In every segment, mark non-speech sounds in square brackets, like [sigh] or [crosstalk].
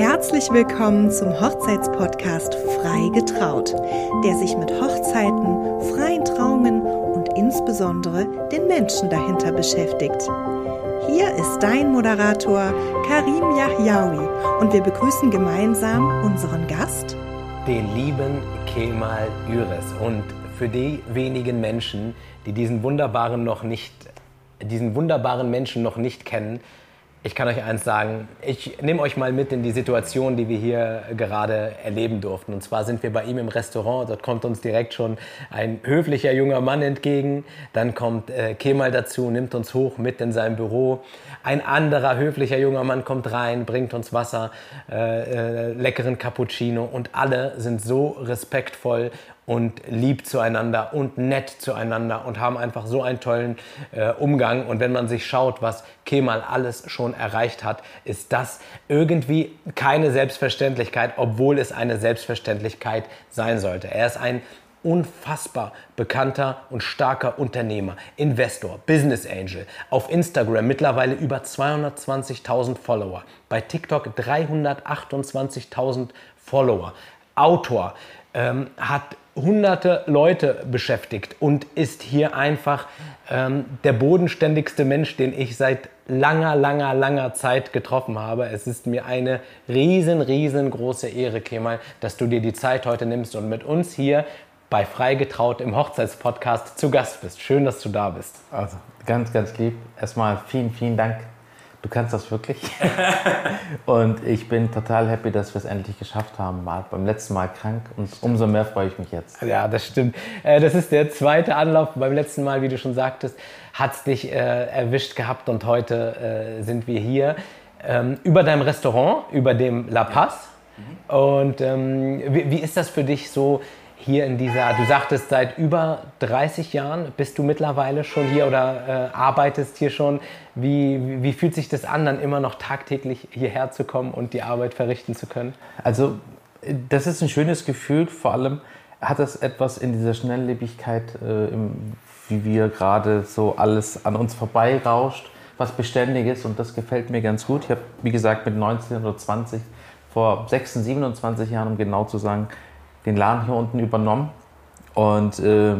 Herzlich willkommen zum Hochzeitspodcast Frei getraut, der sich mit Hochzeiten, freien Trauungen und insbesondere den Menschen dahinter beschäftigt. Hier ist dein Moderator Karim Yahyaoui und wir begrüßen gemeinsam unseren Gast, den lieben Kemal Üres. Und für die wenigen Menschen, die diesen wunderbaren noch nicht, diesen wunderbaren Menschen noch nicht kennen, ich kann euch eins sagen, ich nehme euch mal mit in die Situation, die wir hier gerade erleben durften. Und zwar sind wir bei ihm im Restaurant, dort kommt uns direkt schon ein höflicher junger Mann entgegen. Dann kommt äh, Kemal dazu, nimmt uns hoch mit in sein Büro. Ein anderer höflicher junger Mann kommt rein, bringt uns Wasser, äh, äh, leckeren Cappuccino und alle sind so respektvoll und lieb zueinander und nett zueinander und haben einfach so einen tollen äh, Umgang. Und wenn man sich schaut, was Kemal alles schon erreicht hat, ist das irgendwie keine Selbstverständlichkeit, obwohl es eine Selbstverständlichkeit sein sollte. Er ist ein unfassbar bekannter und starker Unternehmer, Investor, Business Angel. Auf Instagram mittlerweile über 220.000 Follower. Bei TikTok 328.000 Follower. Autor, ähm, hat hunderte Leute beschäftigt und ist hier einfach ähm, der bodenständigste Mensch, den ich seit langer, langer, langer Zeit getroffen habe. Es ist mir eine riesen, riesengroße Ehre, Kemal, dass du dir die Zeit heute nimmst und mit uns hier bei Freigetraut im Hochzeitspodcast zu Gast bist. Schön, dass du da bist. Also ganz, ganz lieb. Erstmal vielen, vielen Dank Du kannst das wirklich. [laughs] und ich bin total happy, dass wir es endlich geschafft haben. War beim letzten Mal krank und umso mehr freue ich mich jetzt. Ja, das stimmt. Äh, das ist der zweite Anlauf. Beim letzten Mal, wie du schon sagtest, hat es dich äh, erwischt gehabt und heute äh, sind wir hier ähm, über deinem Restaurant, über dem La Paz. Und ähm, wie, ist das für dich so? hier in dieser, du sagtest, seit über 30 Jahren bist du mittlerweile schon hier oder arbeitest hier schon. Wie, wie, fühlt sich das an, dann immer noch tagtäglich hierher zu kommen und die Arbeit verrichten zu können? Also, das ist ein schönes Gefühl. Vor allem hat das etwas in dieser Schnelllebigkeit, äh, im, wie wir gerade so alles an uns vorbeirauscht, was Beständiges und das gefällt mir ganz gut. Ich habe, wie gesagt, mit 19 oder 20, vor 26, 27 Jahren, um genau zu sagen, den Laden hier unten übernommen. Und äh,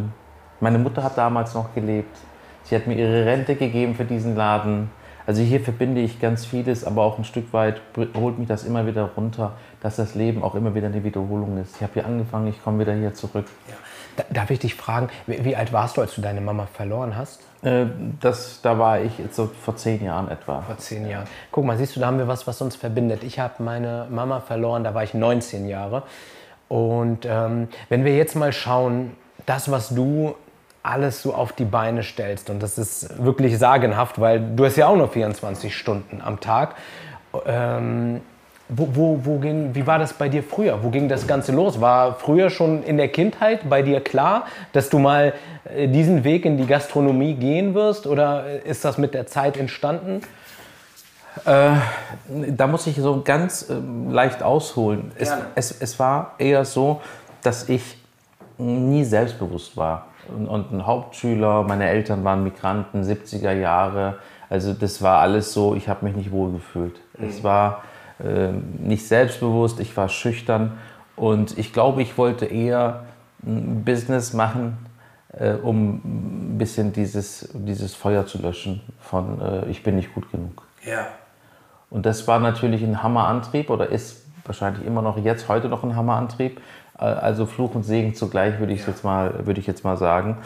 meine Mutter hat damals noch gelebt. Sie hat mir ihre Rente gegeben für diesen Laden. Also hier verbinde ich ganz vieles, aber auch ein Stück weit holt mich das immer wieder runter, dass das Leben auch immer wieder eine Wiederholung ist. Ich habe hier angefangen, ich komme wieder hier zurück. Ja. Darf ich dich fragen, wie alt warst du, als du deine Mama verloren hast? Äh, das, da war ich so vor zehn Jahren etwa. Vor zehn Jahren. Guck mal, siehst du, da haben wir was, was uns verbindet. Ich habe meine Mama verloren, da war ich 19 Jahre. Und ähm, wenn wir jetzt mal schauen, das, was du alles so auf die Beine stellst, und das ist wirklich sagenhaft, weil du hast ja auch nur 24 Stunden am Tag. Ähm, wo, wo, wo ging, wie war das bei dir früher? Wo ging das Ganze los? War früher schon in der Kindheit bei dir klar, dass du mal äh, diesen Weg in die Gastronomie gehen wirst? Oder ist das mit der Zeit entstanden? Äh, da muss ich so ganz äh, leicht ausholen. Es, es, es, war eher so, dass ich nie selbstbewusst war. Und, und, ein Hauptschüler, meine Eltern waren Migranten, 70er Jahre. Also das war alles so, ich habe mich nicht wohlgefühlt. Mhm. Es war äh, nicht selbstbewusst, ich war schüchtern. Und ich glaube, ich wollte eher ein Business machen, äh, um ein bisschen dieses, dieses Feuer zu löschen von äh, ich bin nicht gut genug. Ja. Und das war natürlich ein Hammerantrieb oder ist wahrscheinlich immer noch jetzt heute noch ein Hammerantrieb. Also Fluch und Segen zugleich würde ich, ja. jetzt, mal, würde ich jetzt mal sagen.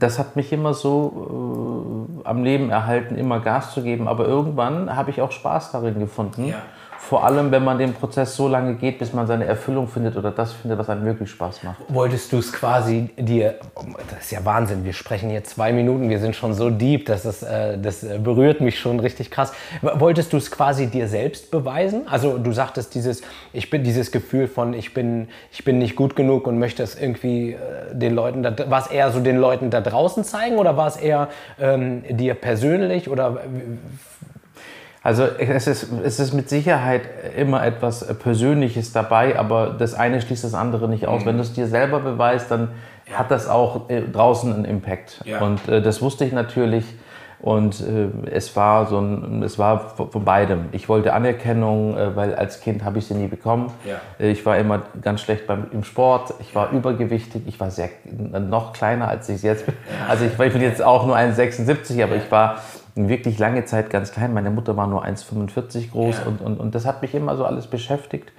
Das hat mich immer so äh, am Leben erhalten, immer Gas zu geben. Aber irgendwann habe ich auch Spaß darin gefunden. Ja vor allem, wenn man den Prozess so lange geht, bis man seine Erfüllung findet oder das findet, was einem wirklich Spaß macht. Wolltest du es quasi dir, das ist ja Wahnsinn, wir sprechen hier zwei Minuten, wir sind schon so deep, das, äh, das berührt mich schon richtig krass. Wolltest du es quasi dir selbst beweisen? Also du sagtest dieses, ich bin dieses Gefühl von, ich bin, ich bin nicht gut genug und möchte es irgendwie äh, den Leuten, war es eher so den Leuten da draußen zeigen oder war es eher ähm, dir persönlich oder also es ist, es ist mit Sicherheit immer etwas Persönliches dabei, aber das eine schließt das andere nicht aus. Mhm. Wenn du es dir selber beweist, dann ja. hat das auch äh, draußen einen Impact. Ja. Und äh, das wusste ich natürlich. Und äh, es war so ein, es war von beidem. Ich wollte Anerkennung, äh, weil als Kind habe ich sie nie bekommen. Ja. Äh, ich war immer ganz schlecht beim, im Sport. Ich war übergewichtig. Ich war sehr noch kleiner, als ich jetzt bin. Also ich, ich bin jetzt auch nur 1,76, aber ich war wirklich lange Zeit ganz klein. Meine Mutter war nur 1,45 groß Ja. und, und, und das hat mich immer so alles beschäftigt.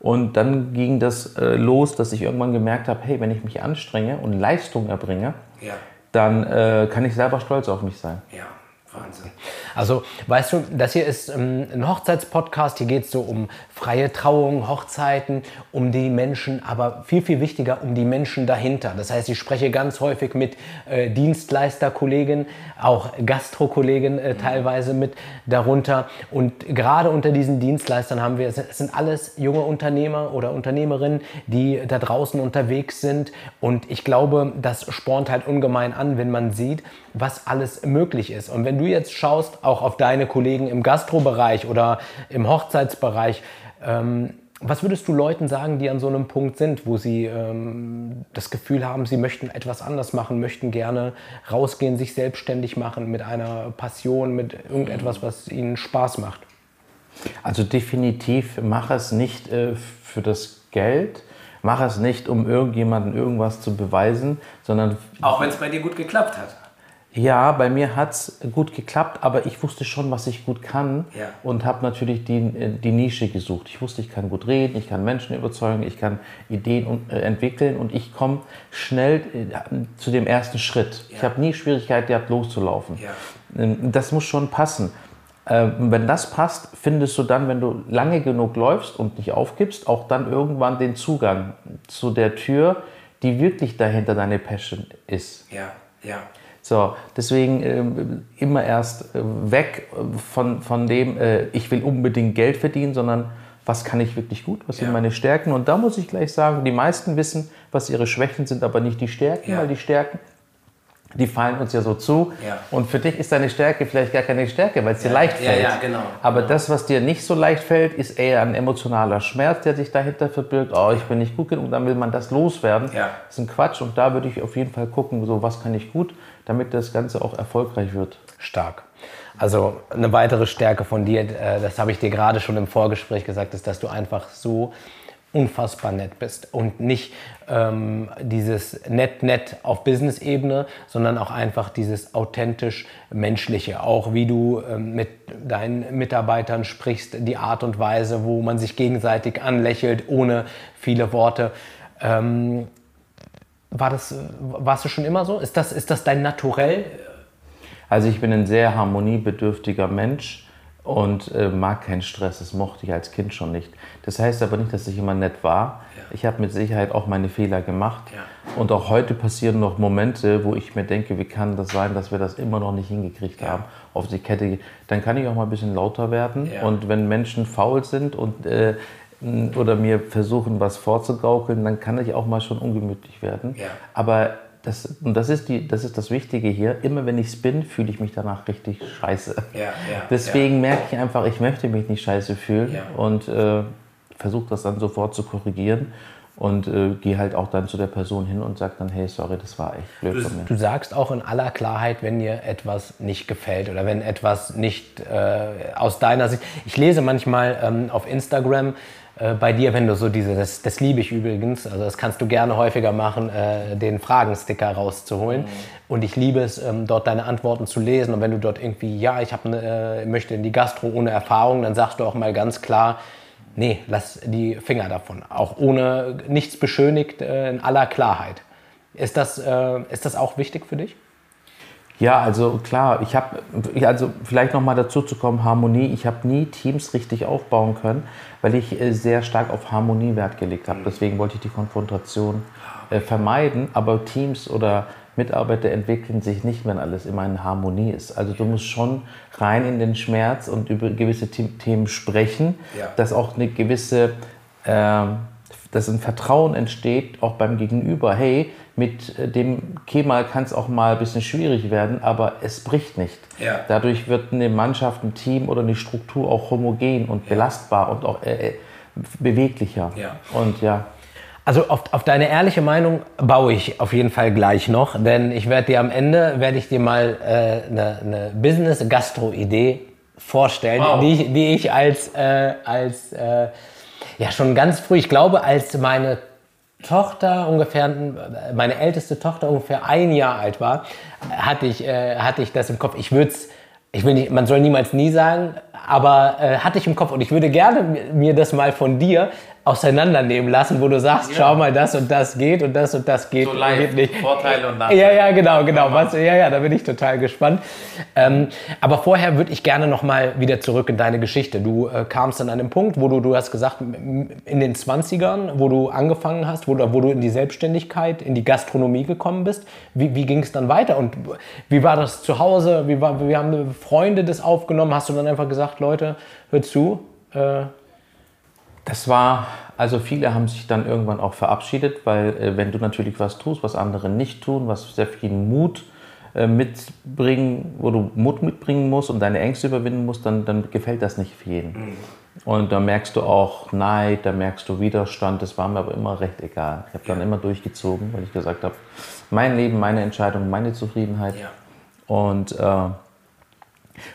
Und dann ging das äh, los, dass ich irgendwann gemerkt habe, hey, wenn ich mich anstrenge und Leistung erbringe, Ja. dann äh, kann ich selber stolz auf mich sein. Ja, Wahnsinn. Also, weißt du, das hier ist ähm, ein Hochzeitspodcast. Hier geht es so um freie Trauungen, Hochzeiten, um die Menschen, aber viel, viel wichtiger um die Menschen dahinter. Das heißt, ich spreche ganz häufig mit äh, Dienstleisterkollegen, auch Gastrokollegen äh, teilweise mit darunter. Und gerade unter diesen Dienstleistern haben wir, es sind alles junge Unternehmer oder Unternehmerinnen, die da draußen unterwegs sind. Und ich glaube, das spornt halt ungemein an, wenn man sieht, was alles möglich ist. Und wenn du jetzt schaust, auch auf deine Kollegen im Gastrobereich oder im Hochzeitsbereich, ähm, was würdest du Leuten sagen, die an so einem Punkt sind, wo sie ähm, das Gefühl haben, sie möchten etwas anders machen, möchten gerne rausgehen, sich selbstständig machen mit einer Passion, mit irgendetwas, was ihnen Spaß macht? Also definitiv mach es nicht äh, für das Geld, mach es nicht, um irgendjemandem irgendwas zu beweisen, sondern Auch wenn es bei dir gut geklappt hat. Ja, bei mir hat es gut geklappt, aber ich wusste schon, was ich gut kann Ja. und habe natürlich die, äh, die Nische gesucht. Ich wusste, ich kann gut reden, ich kann Menschen überzeugen, ich kann Ideen äh, entwickeln und ich komme schnell äh, zu dem ersten Schritt. Ich habe nie Schwierigkeit gehabt, loszulaufen. Ja. Ähm, Das muss schon passen. Ähm, Wenn das passt, findest du dann, wenn du lange genug läufst und nicht aufgibst, auch dann irgendwann den Zugang zu der Tür, die wirklich dahinter deine Passion ist. Ja, ja. So, deswegen ähm, immer erst äh, weg von, von dem, äh, ich will unbedingt Geld verdienen, sondern was kann ich wirklich gut, was Ja. sind meine Stärken. Und da muss ich gleich sagen, die meisten wissen, was ihre Schwächen sind, aber nicht die Stärken, Ja. weil die Stärken, die fallen uns ja so zu. Ja. Und für dich ist deine Stärke vielleicht gar keine Stärke, weil es dir leicht fällt. ja, genau, Aber genau. das, was dir nicht so leicht fällt, ist eher ein emotionaler Schmerz, der sich dahinter verbirgt. Oh, ich bin nicht gut genug, dann will man das loswerden. Ja. Das ist ein Quatsch und da würde ich auf jeden Fall gucken, so was kann ich gut, damit das Ganze auch erfolgreich wird. Stark. Also eine weitere Stärke von dir, äh, das habe ich dir gerade schon im Vorgespräch gesagt, ist, dass du einfach so unfassbar nett bist und nicht ähm, dieses nett nett auf Business-Ebene, sondern auch einfach dieses authentisch menschliche, auch wie du ähm, mit deinen Mitarbeitern sprichst, die Art und Weise, wo man sich gegenseitig anlächelt, ohne viele Worte. Ähm, war das, warst du schon immer so? Ist das, ist das dein Naturell? Also ich bin ein sehr harmoniebedürftiger Mensch und äh, mag keinen Stress. Das mochte ich als Kind schon nicht. Das heißt aber nicht, dass ich immer nett war. Ich habe mit Sicherheit auch meine Fehler gemacht. Ja. Und auch heute passieren noch Momente, wo ich mir denke, wie kann das sein, dass wir das immer noch nicht hingekriegt haben, auf die Kette. Dann kann ich auch mal ein bisschen lauter werden. Ja. Und wenn Menschen faul sind und äh, oder mir versuchen, was vorzugaukeln, dann kann ich auch mal schon ungemütlich werden. Ja. Aber das, und das ist, die, das ist das Wichtige hier. Immer wenn ich es bin, fühle ich mich danach richtig scheiße. Ja, ja, Deswegen merke ich einfach, ich möchte mich nicht scheiße fühlen und äh, versuche das dann sofort zu korrigieren und äh, gehe halt auch dann zu der Person hin und sage dann, hey, sorry, das war echt blöd von mir. Du sagst auch in aller Klarheit, wenn dir etwas nicht gefällt oder wenn etwas nicht äh, aus deiner Sicht. Ich lese manchmal ähm, auf Instagram äh, bei dir, wenn du so diese, das, das liebe ich übrigens, also das kannst du gerne häufiger machen, äh, den Fragensticker rauszuholen. Und ich liebe es, ähm, dort deine Antworten zu lesen. Und wenn du dort irgendwie, ja, ich hab ne, äh, möchte in die Gastro ohne Erfahrung, dann sagst du auch mal ganz klar, nee, lass die Finger davon. Auch ohne nichts beschönigt, äh, in aller Klarheit. Ist das, äh, ist das auch wichtig für dich? Ja, also klar, ich habe, also vielleicht nochmal dazu zu kommen, Harmonie, ich habe nie Teams richtig aufbauen können, weil ich äh, sehr stark auf Harmonie Wert gelegt habe. Deswegen wollte ich die Konfrontation äh, vermeiden, aber Teams oder Mitarbeiter entwickeln sich nicht, wenn alles immer in Harmonie ist. Also du musst schon rein in den Schmerz und über gewisse The Themen sprechen, Ja. dass auch eine gewisse, ähm, dass ein Vertrauen entsteht, auch beim Gegenüber. Hey, mit äh, dem Kemal kann es auch mal ein bisschen schwierig werden, aber es bricht nicht. Ja. Dadurch wird eine Mannschaft, ein Team oder eine Struktur auch homogen und belastbar und auch äh, äh, beweglicher. Ja. Und ja, Also auf, auf deine ehrliche Meinung baue ich auf jeden Fall gleich noch, denn ich werde dir am Ende, werde ich dir mal eine äh, ne, ne Business-Gastro-Idee vorstellen, wow. die, ich, die ich als, äh, als äh, ja schon ganz früh, ich glaube, als meine Tochter ungefähr, meine älteste Tochter ungefähr ein Jahr alt war, hatte ich, äh, hatte ich das im Kopf. Ich würde ich will nicht, man soll niemals nie sagen, aber äh, hatte ich im Kopf und ich würde gerne mir das mal von dir auseinandernehmen lassen, wo du sagst, ja. schau mal, das und das geht und das und das geht, so live, geht nicht. Vorteile und Nachteile. Ja, ja, genau, genau. Was, ja, ja, da bin ich total gespannt. Ähm, aber vorher würde ich gerne noch mal wieder zurück in deine Geschichte. Du äh, kamst an einem Punkt, wo du, du hast gesagt, in den 20ern, wo du angefangen hast, wo, wo du in die Selbstständigkeit, in die Gastronomie gekommen bist. Wie, wie ging es dann weiter und wie war das zu Hause? Wie, war, wie haben Freunde das aufgenommen? Hast du dann einfach gesagt, Leute, hör zu, äh, das war, also viele haben sich dann irgendwann auch verabschiedet, weil äh, wenn du natürlich was tust, was andere nicht tun, was sehr viel Mut äh, mitbringen, wo du Mut mitbringen musst und deine Ängste überwinden musst, dann, dann gefällt das nicht für jeden. Mhm. Und da merkst du auch Neid, da merkst du Widerstand, das war mir aber immer recht egal. Ich habe dann immer durchgezogen, weil ich gesagt habe, mein Leben, meine Entscheidung, meine Zufriedenheit. Ja. Und äh,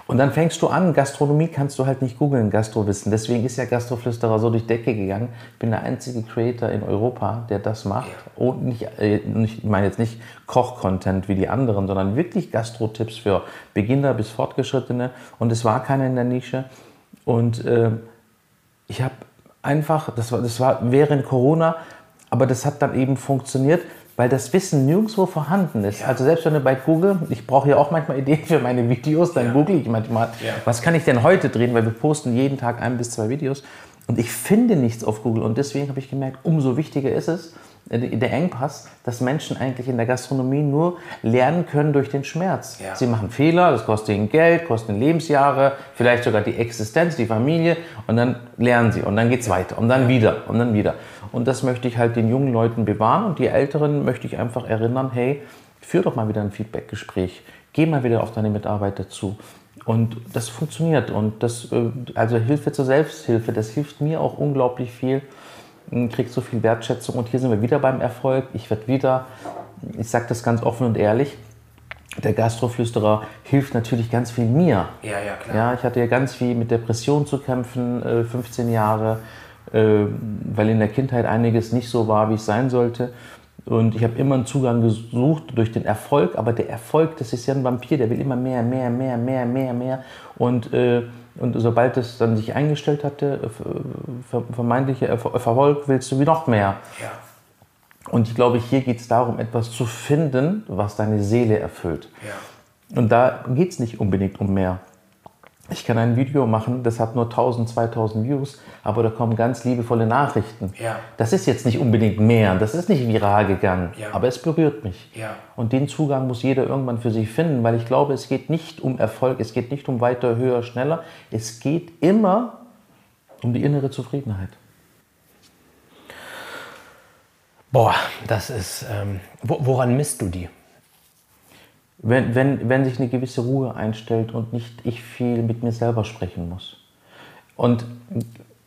und dann fängst du an, Gastronomie kannst du halt nicht googeln, Gastrowissen. Deswegen ist ja Gastroflüsterer so durch Decke gegangen. Ich bin der einzige Creator in Europa, der das macht. Und nicht, äh, ich meine jetzt nicht Koch-Content wie die anderen, sondern wirklich Gastro-Tipps für Beginner bis Fortgeschrittene. Und es war keiner in der Nische. Und äh, ich habe einfach, das war, das war während Corona, aber das hat dann eben funktioniert weil das Wissen nirgendwo vorhanden ist. Ja. Also selbst wenn du bei Google, ich brauche ja auch manchmal Ideen für meine Videos, dann ja. google ich manchmal, ja. was kann ich denn heute drehen, weil wir posten jeden Tag ein bis zwei Videos und ich finde nichts auf Google und deswegen habe ich gemerkt, umso wichtiger ist es, der Engpass, dass Menschen eigentlich in der Gastronomie nur lernen können durch den Schmerz. Ja. Sie machen Fehler, das kostet ihnen Geld, kostet ihnen Lebensjahre, vielleicht sogar die Existenz, die Familie und dann lernen sie und dann geht es weiter und dann wieder und dann wieder. Und das möchte ich halt den jungen Leuten bewahren und die Älteren möchte ich einfach erinnern, hey, führ doch mal wieder ein Feedbackgespräch, geh mal wieder auf deine Mitarbeiter zu. Und das funktioniert und das, äh, also Hilfe zur Selbsthilfe, das hilft mir auch unglaublich viel kriegt so viel Wertschätzung und hier sind wir wieder beim Erfolg. Ich werde wieder, ich sage das ganz offen und ehrlich, der Gastroflüsterer hilft natürlich ganz viel mir. Ja, ja, klar. Ja, ich hatte ja ganz viel mit Depressionen zu kämpfen, 15 äh, Jahre, äh, weil in der Kindheit einiges nicht so war, wie es sein sollte. Und ich habe immer einen Zugang gesucht durch den Erfolg, aber der Erfolg, das ist ja ein Vampir, der will immer mehr, mehr, mehr, mehr, mehr, mehr. Und äh, und sobald es dann sich eingestellt hatte, vermeintlicher Erfolg, willst du wie noch mehr. Ja. Und ich glaube, hier geht es darum, etwas zu finden, was deine Seele erfüllt. Ja. Und da geht es nicht unbedingt um mehr. Ich kann ein Video machen, das hat nur 1000, 2000 Views, aber da kommen ganz liebevolle Nachrichten. Ja. Das ist jetzt nicht unbedingt mehr, das ist nicht viral gegangen, ja. aber es berührt mich. Ja. Und den Zugang muss jeder irgendwann für sich finden, weil ich glaube, es geht nicht um Erfolg, es geht nicht um weiter, höher, schneller, es geht immer um die innere Zufriedenheit. Boah, das ist, ähm, woran misst du die? Wenn, wenn, wenn sich eine gewisse Ruhe einstellt und nicht ich viel mit mir selber sprechen muss. Und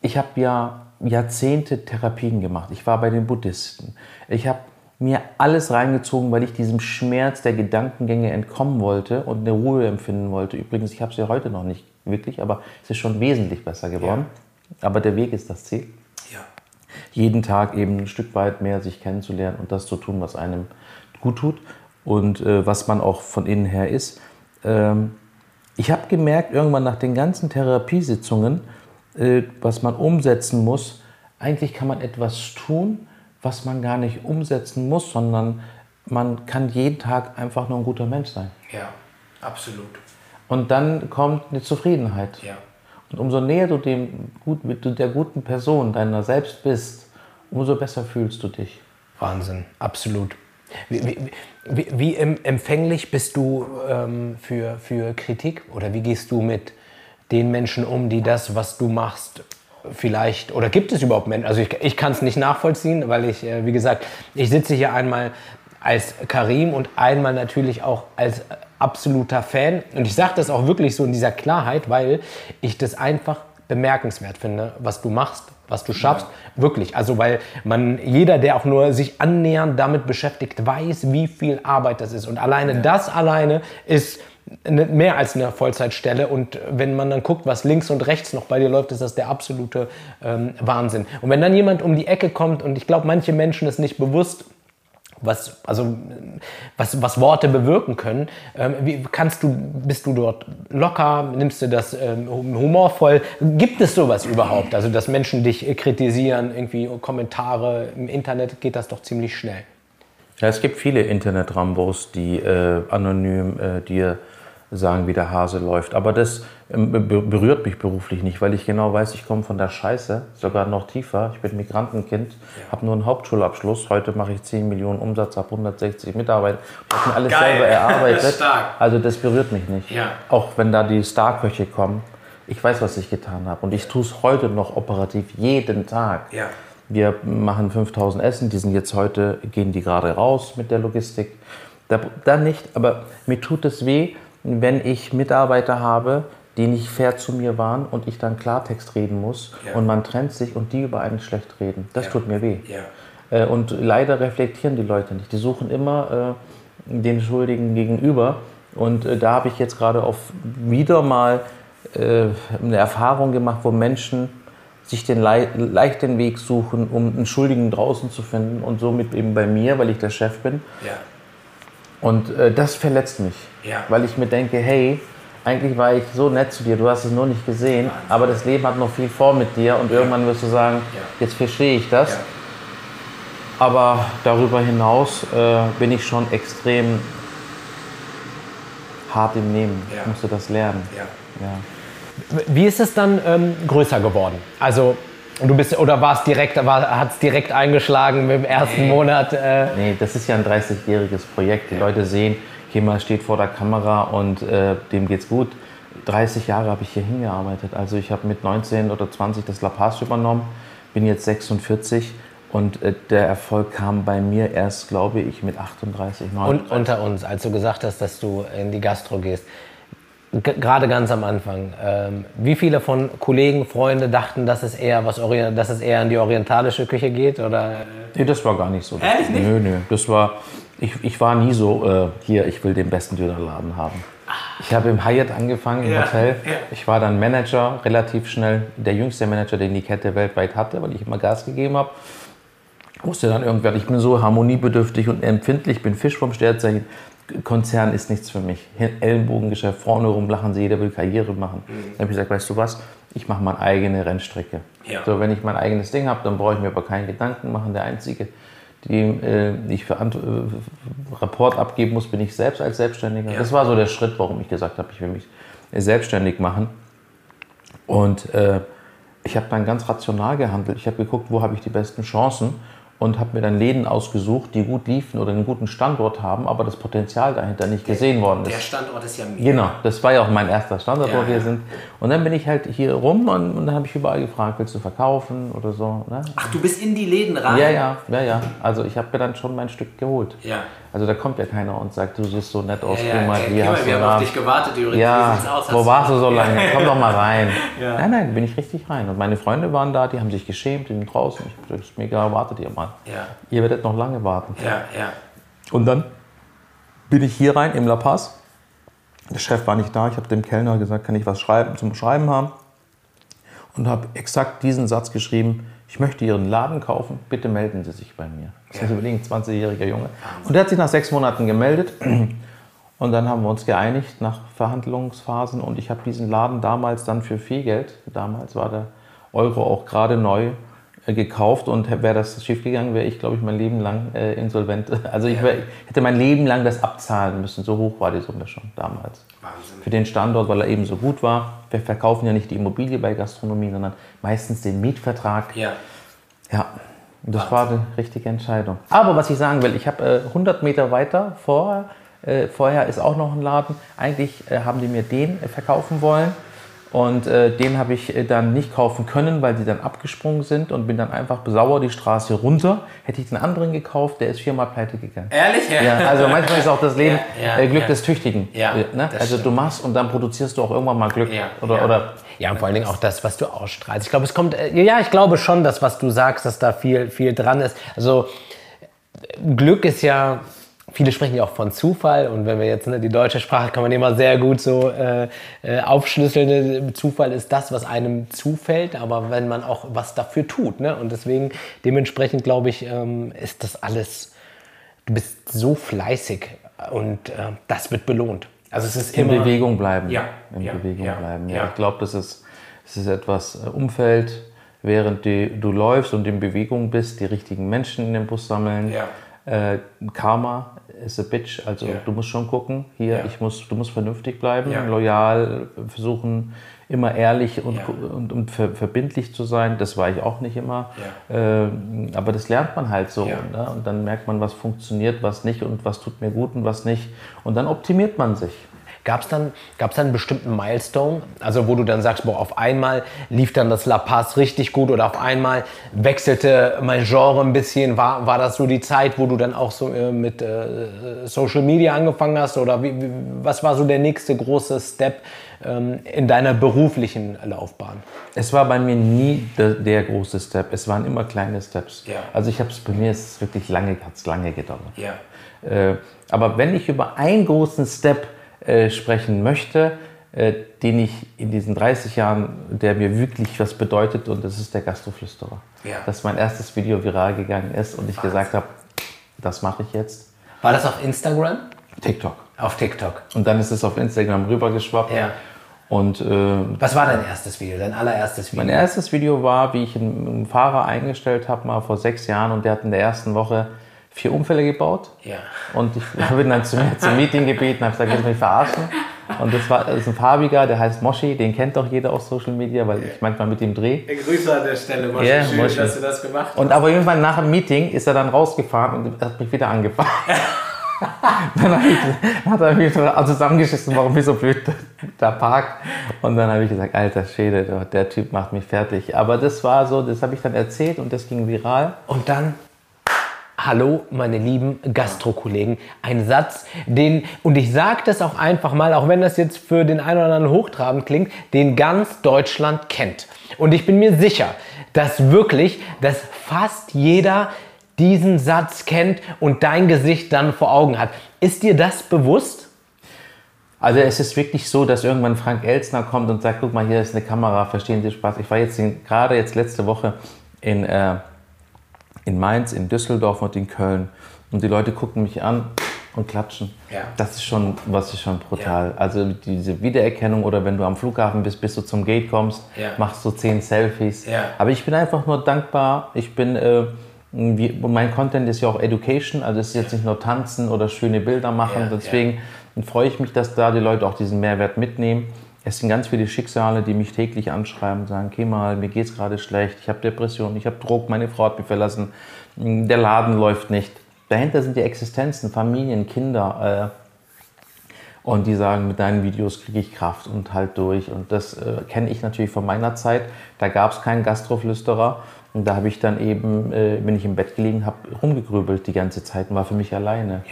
ich habe ja Jahrzehnte Therapien gemacht. Ich war bei den Buddhisten. Ich habe mir alles reingezogen, weil ich diesem Schmerz der Gedankengänge entkommen wollte und eine Ruhe empfinden wollte. Übrigens, ich habe es ja heute noch nicht wirklich, aber es ist schon wesentlich besser geworden. Ja. Aber der Weg ist das Ziel. Ja. Jeden Tag eben ein Stück weit mehr sich kennenzulernen und das zu tun, was einem gut tut und äh, was man auch von innen her ist. Ähm, ich habe gemerkt, irgendwann nach den ganzen Therapiesitzungen, äh, was man umsetzen muss, eigentlich kann man etwas tun, was man gar nicht umsetzen muss, sondern man kann jeden Tag einfach nur ein guter Mensch sein. Ja, absolut. Und dann kommt eine Zufriedenheit. Ja. Und umso näher du, dem, du der guten Person deiner selbst bist, umso besser fühlst du dich. Wahnsinn, absolut. Wie, wie, wie empfänglich bist du ähm, für, für Kritik? Oder wie gehst du mit den Menschen um, die das, was du machst, vielleicht, oder gibt es überhaupt Menschen, also ich, ich kann es nicht nachvollziehen, weil ich, äh, wie gesagt, ich sitze hier einmal als Karim und einmal natürlich auch als absoluter Fan. Und ich sage das auch wirklich so in dieser Klarheit, weil ich das einfach bemerkenswert finde, was du machst, was du schaffst. Ja. Wirklich. Also, weil man, jeder, der auch nur sich annähernd damit beschäftigt, weiß, wie viel Arbeit das ist. Und alleine ja. das alleine ist mehr als eine Vollzeitstelle. Und wenn man dann guckt, was links und rechts noch bei dir läuft, ist das der absolute ähm, Wahnsinn. Und wenn dann jemand um die Ecke kommt, und ich glaube, manche Menschen ist nicht bewusst, was, also, was, was Worte bewirken können. Ähm, wie kannst du, bist du dort locker? Nimmst du das ähm, humorvoll? Gibt es sowas überhaupt? Also, dass Menschen dich kritisieren, irgendwie Kommentare im Internet geht das doch ziemlich schnell. Ja, es gibt viele Internet-Rambos, die äh, anonym äh, dir sagen, wie der Hase läuft. Aber das ähm, berührt mich beruflich nicht, weil ich genau weiß, ich komme von der Scheiße, sogar noch tiefer. Ich bin Migrantenkind, ja. habe nur einen Hauptschulabschluss. Heute mache ich 10 Millionen Umsatz, habe 160 Mitarbeiter. Ich habe mir alles Geil. selber erarbeitet. Das also das berührt mich nicht. Ja. Auch wenn da die Starköche kommen. Ich weiß, was ich getan habe. Und ich tue es heute noch operativ jeden Tag. Ja. Wir machen 5000 Essen, die sind jetzt heute, gehen die gerade raus mit der Logistik. Da, da nicht, aber mir tut es weh, wenn ich Mitarbeiter habe, die nicht fair zu mir waren und ich dann Klartext reden muss ja. und man trennt sich und die über einen schlecht reden. Das ja. tut mir weh. Ja. Äh, und leider reflektieren die Leute nicht. Die suchen immer äh, den Schuldigen gegenüber. Und äh, da habe ich jetzt gerade auf wieder mal äh, eine Erfahrung gemacht, wo Menschen sich den le leichten Weg suchen, um einen Schuldigen draußen zu finden und somit eben bei mir, weil ich der Chef bin. Und äh, das verletzt mich, ja. weil ich mir denke, hey, eigentlich war ich so nett zu dir, du hast es nur nicht gesehen, aber das Leben hat noch viel vor mit dir und irgendwann wirst du sagen, ja. jetzt verstehe ich das. Ja. Aber darüber hinaus äh, bin ich schon extrem hart im Nehmen. Ich musste das lernen. Wie ist es dann ähm, größer geworden? Also und du bist, oder war es direkt, hat es direkt eingeschlagen im ersten nee. Monat? Äh nee, das ist ja ein 30-jähriges Projekt. Die Leute sehen, Kema steht vor der Kamera und äh, dem geht's gut. 30 Jahre habe ich hier hingearbeitet. Also ich habe mit 19 oder 20 das La Paz übernommen, bin jetzt 46 und äh, der Erfolg kam bei mir erst, glaube ich, mit 38, 39. Und unter uns, als du gesagt hast, dass du in die Gastro gehst, gerade ganz am Anfang, ähm, wie viele von Kollegen, Freunde dachten, dass es eher was dass es eher in die orientalische Küche geht? Oder? Nee, das war gar nicht so. Ehrlich nicht? Nö, nö. Das war, ich, ich war nie so, äh, hier, ich will den besten Dönerladen haben. Ich habe im Hyatt angefangen, im ja, Hotel. Ja. Ich war dann Manager, relativ schnell der jüngste Manager, den die Kette weltweit hatte, weil ich immer Gas gegeben habe. Musste dann irgendwann, ich bin so harmoniebedürftig und empfindlich, bin Fisch vom Sternzeichen. Konzern ist nichts für mich. Ellenbogengeschäft, vorne rum lachen sie, jeder will Karriere machen. Mhm. Dann habe ich gesagt, weißt du was, ich mache meine eigene Rennstrecke. Ja. So, wenn ich mein eigenes Ding habe, dann brauche ich mir aber keinen Gedanken machen. Der Einzige, dem äh, ich für äh, Rapport abgeben muss, bin ich selbst als Selbstständiger. Ja. Das war so der Schritt, warum ich gesagt habe, ich will mich selbstständig machen. Und äh, ich habe dann ganz rational gehandelt. Ich habe geguckt, wo habe ich die besten Chancen und habe mir dann Läden ausgesucht, die gut liefen oder einen guten Standort haben, aber das Potenzial dahinter nicht der, gesehen worden ist. Der Standort ist ja mega. Genau, das war ja auch mein erster Standort, ja, wo wir ja. sind. Und dann bin ich halt hier rum und, und dann habe ich überall gefragt, willst du verkaufen oder so. Ne? Ach, du bist in die Läden rein? Ja, ja, ja, ja. Also ich habe mir dann schon mein Stück geholt. Ja. Also da kommt ja keiner und sagt, du siehst so nett aus, ja, ja, mal, wie hast wir haben auf dich gewartet übrigens. Ja, wo warst du so lange? Komm doch mal rein. ja. Nein, nein, bin ich richtig rein. Und meine Freunde waren da, die haben sich geschämt, die sind draußen. Ich habe gesagt, mega, wartet ihr mal. Ja. Ihr werdet noch lange warten. Ja, ja. Und dann bin ich hier rein im La Paz. Der Chef war nicht da. Ich habe dem Kellner gesagt, kann ich was schreiben, zum Schreiben haben? Und habe exakt diesen Satz geschrieben, ich möchte Ihren Laden kaufen, bitte melden Sie sich bei mir. Das ist ja. überlegen, 20-jähriger Junge. Und der hat sich nach sechs Monaten gemeldet. [clears throat] Und dann haben wir uns geeinigt nach Verhandlungsphasen und ich habe diesen Laden damals dann für viel Geld, damals war der Euro auch gerade neu, gekauft und wäre das schief gegangen, wäre ich, glaube ich, mein Leben lang äh, insolvent. [laughs] Also ich, wär, ich, hätte mein Leben lang das abzahlen müssen. So hoch war die Summe schon damals. Wahnsinn. Für den Standort, weil er eben so gut war. Wir verkaufen ja nicht die Immobilie bei Gastronomie, sondern meistens den Mietvertrag. Ja. Ja, und das war die richtige Entscheidung. Aber was ich sagen will, ich habe äh, 100 Meter weiter vor, äh, vorher ist auch noch ein Laden. Eigentlich äh, haben die mir den äh, verkaufen wollen. Und äh, den habe ich äh, dann nicht kaufen können, weil die dann abgesprungen sind und bin dann einfach sauer die Straße runter. Hätte ich den anderen gekauft, der ist viermal pleite gegangen. Ehrlich? Ja, also manchmal ist auch das Leben [laughs] Ja, ja, äh, Glück ja. des Tüchtigen. Ja, Äh, ne? Also du stimmt. machst und dann produzierst du auch irgendwann mal Glück. Ja, oder, ja. oder Ja, und vor allen Dingen auch das, was du ausstrahlst. Ich glaube, es kommt, äh, ja, ich glaube schon, dass was du sagst, dass da viel, viel dran ist. Also Glück ist ja, viele sprechen ja auch von Zufall und wenn wir jetzt ne, die deutsche Sprache kann man immer sehr gut so äh, äh, aufschlüsseln. Zufall ist das, was einem zufällt, aber wenn man auch was dafür tut. Ne? Und deswegen, dementsprechend glaube ich, ähm, ist das alles, du bist so fleißig und äh, das wird belohnt. Also es ist in immer Bewegung bleiben. Ja, In ja, Bewegung ja, bleiben. Ja. ja. Ich glaube, das ist, das ist etwas äh, Umfeld, während die, du läufst und in Bewegung bist, die richtigen Menschen in den Bus sammeln. Ja. Äh, Karma is a bitch. Also Ja. du musst schon gucken, hier, Ja. ich muss, du musst vernünftig bleiben, Ja. loyal, versuchen, immer ehrlich und, Ja. und, und ver, verbindlich zu sein. Das war ich auch nicht immer. Ähm, aber das lernt man halt so. Ja. Ne? Und dann merkt man, was funktioniert, was nicht und was tut mir gut und was nicht. Und dann optimiert man sich. Gab es dann, gab's dann einen bestimmten Milestone, also wo du dann sagst, boah, auf einmal lief dann das La Paz richtig gut oder auf einmal wechselte mein Genre ein bisschen? War, war das so die Zeit, wo du dann auch so äh, mit äh, Social Media angefangen hast oder wie, wie, was war so der nächste große Step ähm, in deiner beruflichen Laufbahn? Es war bei mir nie der, der große Step. Es waren immer kleine Steps. Ja. Also ich habe es bei mir ist es wirklich lange, hat's lange gedauert. Ja. Äh, aber wenn ich über einen großen Step äh, sprechen möchte, äh, den ich in diesen 30 Jahren, der mir wirklich was bedeutet, und das ist der Gastroflüsterer. Ja. Dass mein erstes Video viral gegangen ist und ich gesagt habe, das mache ich jetzt. War das auf Instagram? TikTok. Auf TikTok. Und dann ist es auf Instagram rübergeschwappt. Ja. Und äh, Was war dein erstes Video, dein allererstes Video? Mein erstes Video war, wie ich einen, einen Fahrer eingestellt habe, mal vor sechs Jahren, und der hat in der ersten Woche vier Unfälle gebaut. Ja. Und ich [laughs] bin dann zu mir zum Meeting gebeten, habe gesagt, willst du mich verarschen? Und das war das ist ein farbiger, der heißt Moshi, den kennt doch jeder auf Social Media, weil ich manchmal mit ihm drehe. Grüße an der Stelle, Moschi. Ja, Schön, Moschi. dass du das gemacht Und aber irgendwann nach dem Meeting ist er dann rausgefahren und hat mich wieder angefahren. [laughs] dann ich, hat er mich zusammengeschissen, warum ich so blöd da parkt. Und dann habe ich gesagt, alter Schäde, der Typ macht mich fertig. Aber das war so, das habe ich dann erzählt und das ging viral. Und dann, hallo meine lieben Gastrokollegen, ein Satz, den, und ich sage das auch einfach mal, auch wenn das jetzt für den einen oder anderen hochtrabend klingt, den ganz Deutschland kennt. Und ich bin mir sicher, dass wirklich, dass fast jeder diesen Satz kennt und dein Gesicht dann vor Augen hat. Ist dir das bewusst? Also es ist wirklich so, dass irgendwann Frank Elsner kommt und sagt, guck mal, hier ist eine Kamera, verstehen Sie Spaß. Ich war jetzt gerade jetzt letzte Woche in, äh, in Mainz, in Düsseldorf und in Köln und die Leute gucken mich an und klatschen. Ja. Das ist schon, was ist schon brutal. Also diese Wiedererkennung oder wenn du am Flughafen bist, bis du zum Gate kommst, Ja. machst du zehn Selfies. Ja. Aber ich bin einfach nur dankbar. Ich bin, äh, wie, mein Content ist ja auch Education, also es ist jetzt nicht nur tanzen oder schöne Bilder machen. Ja, Deswegen freue ich mich, dass da die Leute auch diesen Mehrwert mitnehmen. Es sind ganz viele Schicksale, die mich täglich anschreiben und sagen, Kemal, mir geht's gerade schlecht, ich habe Depressionen, ich habe Druck, meine Frau hat mich verlassen, der Laden läuft nicht. Dahinter sind die Existenzen, Familien, Kinder. Äh, und die sagen, mit deinen Videos kriege ich Kraft und halt durch. Und das äh, kenne ich natürlich von meiner Zeit. Da gab es keinen Gastroflüsterer. Und da habe ich dann eben, äh, wenn ich im Bett gelegen habe, rumgegrübelt die ganze Zeit und war für mich alleine.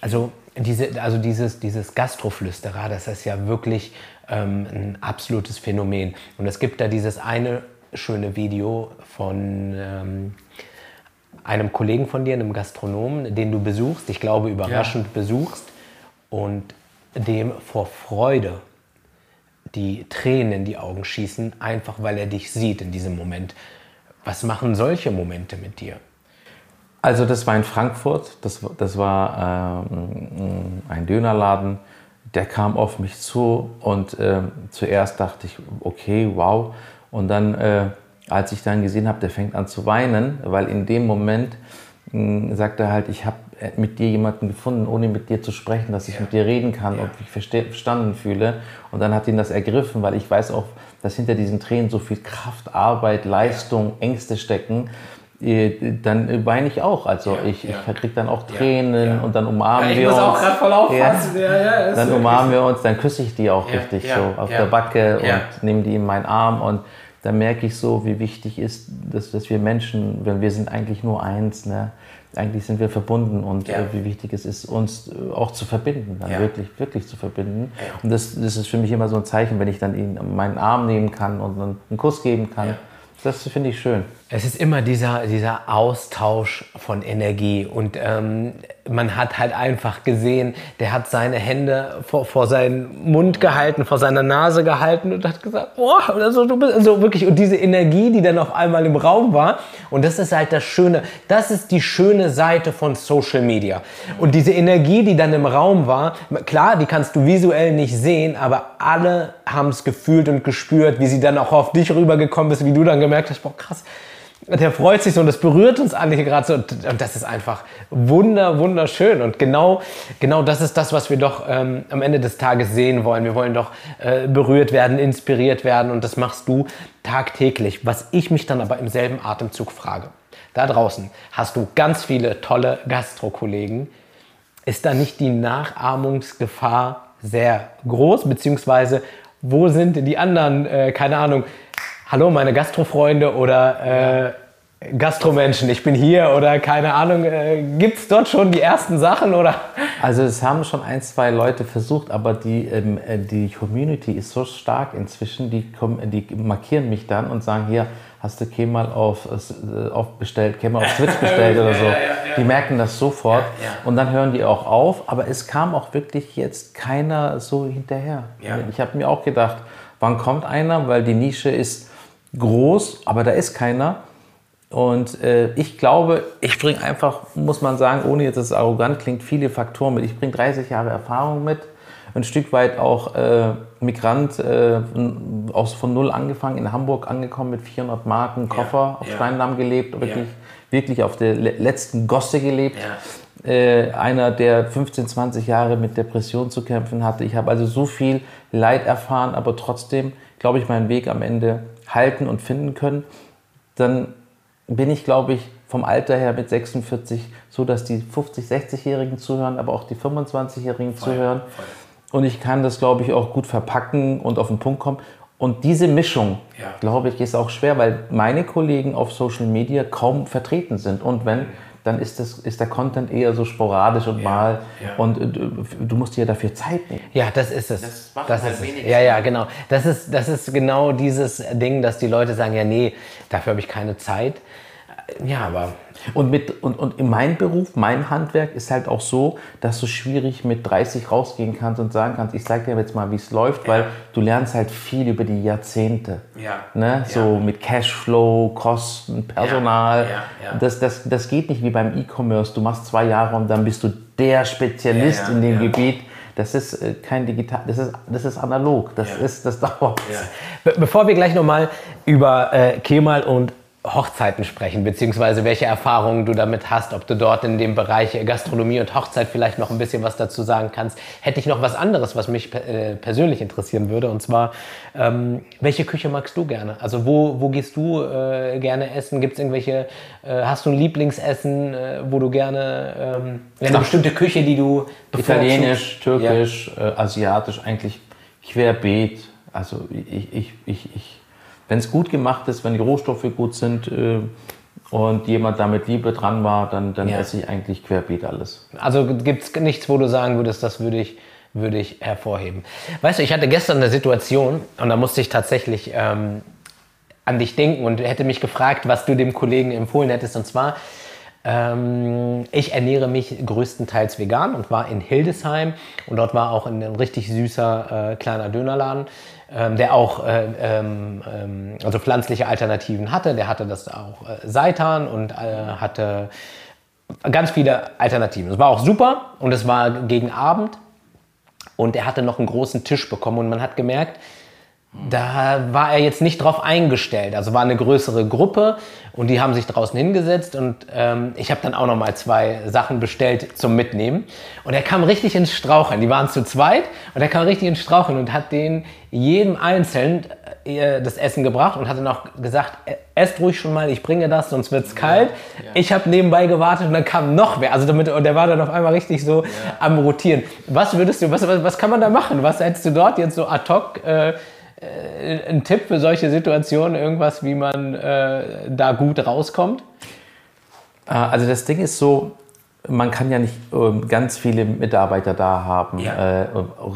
Also, diese, also dieses, dieses Gastroflüsterer, das ist ja wirklich ähm, ein absolutes Phänomen. Und es gibt da dieses eine schöne Video von ähm, einem Kollegen von dir, einem Gastronomen, den du besuchst, ich glaube überraschend besuchst, und dem vor Freude die Tränen in die Augen schießen, einfach weil er dich sieht in diesem Moment. Was machen solche Momente mit dir? Also das war in Frankfurt, das, das war ähm, ein Dönerladen, der kam auf mich zu und ähm, zuerst dachte ich, okay, wow. Und dann, äh, als ich dann gesehen habe, der fängt an zu weinen, weil in dem Moment mh, sagt er halt, ich habe mit dir jemanden gefunden, ohne mit dir zu sprechen, dass ich mit dir reden kann und mich verstanden fühle. Und dann hat ihn das ergriffen, weil ich weiß auch, dass hinter diesen Tränen so viel Kraft, Arbeit, Leistung, Ängste stecken. Dann weine ich auch. Also Ja, ich, ja. ich kriege dann auch Tränen ja. und dann umarmen ich wir muss uns. auch gerade voll aufpassen. Dann umarmen wir uns, dann küsse ich die auch richtig so auf der Backe und nehme die in meinen Arm und dann merke ich so, wie wichtig ist, dass, dass wir Menschen, weil wir sind eigentlich nur eins, ne? eigentlich sind wir verbunden und äh, wie wichtig es ist, uns äh, auch zu verbinden, dann wirklich, wirklich zu verbinden. Und das, das ist für mich immer so ein Zeichen, wenn ich dann ihn in meinen Arm nehmen kann und einen Kuss geben kann. Das finde ich schön. Es ist immer dieser, dieser Austausch von Energie und ähm, man hat halt einfach gesehen, der hat seine Hände vor, vor seinen Mund gehalten, vor seiner Nase gehalten und hat gesagt, boah, also du bist so wirklich und diese Energie, die dann auf einmal im Raum war und das ist halt das Schöne, das ist die schöne Seite von Social Media. Und diese Energie, die dann im Raum war, klar, die kannst du visuell nicht sehen, aber alle haben es gefühlt und gespürt, wie sie dann auch auf dich rübergekommen ist, wie du dann gemerkt hast, boah krass, der freut sich so und das berührt uns alle hier gerade so und, das ist einfach wunder, wunderschön und genau, genau das ist das, was wir doch ähm, am Ende des Tages sehen wollen. Wir wollen doch äh, berührt werden, inspiriert werden und das machst du tagtäglich. Was ich mich dann aber im selben Atemzug frage, da draußen hast du ganz viele tolle Gastro-Kollegen. Ist da nicht die Nachahmungsgefahr sehr groß, beziehungsweise wo sind die anderen, äh, keine Ahnung, hallo meine Gastrofreunde oder äh, Gastromenschen, ich bin hier oder keine Ahnung, äh, gibt es dort schon die ersten Sachen oder? Also es haben schon ein, zwei Leute versucht, aber die, ähm, äh, die Community ist so stark inzwischen, die, kommen, die markieren mich dann und sagen, hier, hast du Kemal auf, äh, auf bestellt, Kemal auf Twitch bestellt [laughs] oder so. Die merken das sofort Ja, ja. und dann hören die auch auf, aber es kam auch wirklich jetzt keiner so hinterher. Ja. Ich habe mir auch gedacht, wann kommt einer, weil die Nische ist groß, aber da ist keiner. Und äh, ich glaube, ich bringe einfach, muss man sagen, ohne jetzt, dass es arrogant klingt, viele Faktoren mit. Ich bringe 30 Jahre Erfahrung mit, ein Stück weit auch äh, Migrant, äh, aus, von null angefangen, in Hamburg angekommen mit 400 Marken, Koffer auf ja. Steindamm gelebt, wirklich, wirklich auf der le letzten Gosse gelebt. Äh, einer, der 15, 20 Jahre mit Depression zu kämpfen hatte. Ich habe also so viel Leid erfahren, aber trotzdem, glaube ich, meinen Weg am Ende halten und finden können. Dann bin ich, glaube ich, vom Alter her mit 46 so, dass die 50, 60-Jährigen zuhören, aber auch die 25-Jährigen zuhören. Und ich kann das, glaube ich, auch gut verpacken und auf den Punkt kommen. Und diese Mischung, Ja. glaube ich, ist auch schwer, weil meine Kollegen auf Social Media kaum vertreten sind. Und wenn, dann ist, das, ist der Content eher so sporadisch und mal. ja. Und äh, du, du musst dir dafür Zeit nehmen. Ja, das ist es. Das machen das halt ist es. wenige. Ja, ja, genau. Das ist, das ist genau dieses Ding, dass die Leute sagen, ja, nee, dafür habe ich keine Zeit. Ja, aber Und, mit, und, und in meinem Beruf, mein Handwerk ist halt auch so, dass du schwierig mit 30 rausgehen kannst und sagen kannst, ich sag dir jetzt mal, wie es läuft, weil du lernst halt viel über die Jahrzehnte. Ja. Ne? So mit Cashflow, Kosten, Personal. Ja, ja. Das, das, das geht nicht wie beim E-Commerce. Du machst zwei Jahre und dann bist du der Spezialist Ja, ja, in dem ja. Gebiet. Das ist äh, kein digital, das ist, das ist analog. Das, Ja. ist, das dauert. Be bevor wir gleich nochmal über äh, Kemal und Hochzeiten sprechen, beziehungsweise welche Erfahrungen du damit hast, ob du dort in dem Bereich Gastronomie und Hochzeit vielleicht noch ein bisschen was dazu sagen kannst, hätte ich noch was anderes, was mich äh, persönlich interessieren würde. Und zwar, ähm, welche Küche magst du gerne? Also wo, wo gehst du äh, gerne essen? Gibt es irgendwelche, äh, hast du ein Lieblingsessen, äh, wo du gerne, ähm, eine bestimmte Küche, die du? Italienisch, türkisch, äh, asiatisch, eigentlich querbeet. Also ich, ich, ich, ich, wenn es gut gemacht ist, wenn die Rohstoffe gut sind äh, und jemand da mit Liebe dran war, dann, dann Ja. esse ich eigentlich querbeet alles. Also gibt es nichts, wo du sagen würdest, das würde ich, würde ich hervorheben. Weißt du, ich hatte gestern eine Situation und da musste ich tatsächlich ähm, an dich denken und hätte mich gefragt, was du dem Kollegen empfohlen hättest. Und zwar, ähm, ich ernähre mich größtenteils vegan und war in Hildesheim und dort war auch ein, ein richtig süßer äh, kleiner Dönerladen, ähm, der auch äh, ähm, ähm, also pflanzliche Alternativen hatte. Der hatte das auch äh, Seitan und äh, hatte ganz viele Alternativen. Es war auch super und es war gegen Abend und er hatte noch einen großen Tisch bekommen und man hat gemerkt, da war er jetzt nicht drauf eingestellt. Also war eine größere Gruppe und die haben sich draußen hingesetzt und ähm, ich habe dann auch noch mal zwei Sachen bestellt zum Mitnehmen. Und er kam richtig ins Straucheln. Die waren zu zweit und er kam richtig ins Straucheln und hat den jedem einzeln äh, das Essen gebracht und hat dann auch gesagt, äh, esst ruhig schon mal, ich bringe das, sonst wird es kalt. Ja. Ich habe nebenbei gewartet und dann kam noch wer. Also damit, und der war dann auf einmal richtig so ja. am Rotieren. Was würdest du, was, was, was, kann man da machen? Was hättest du dort jetzt so ad hoc? Äh, äh, ein Tipp für solche Situationen, irgendwas, wie man äh, da gut rauskommt? Äh, also das Ding ist so, man kann ja nicht äh, ganz viele Mitarbeiter da haben. Ja. Äh,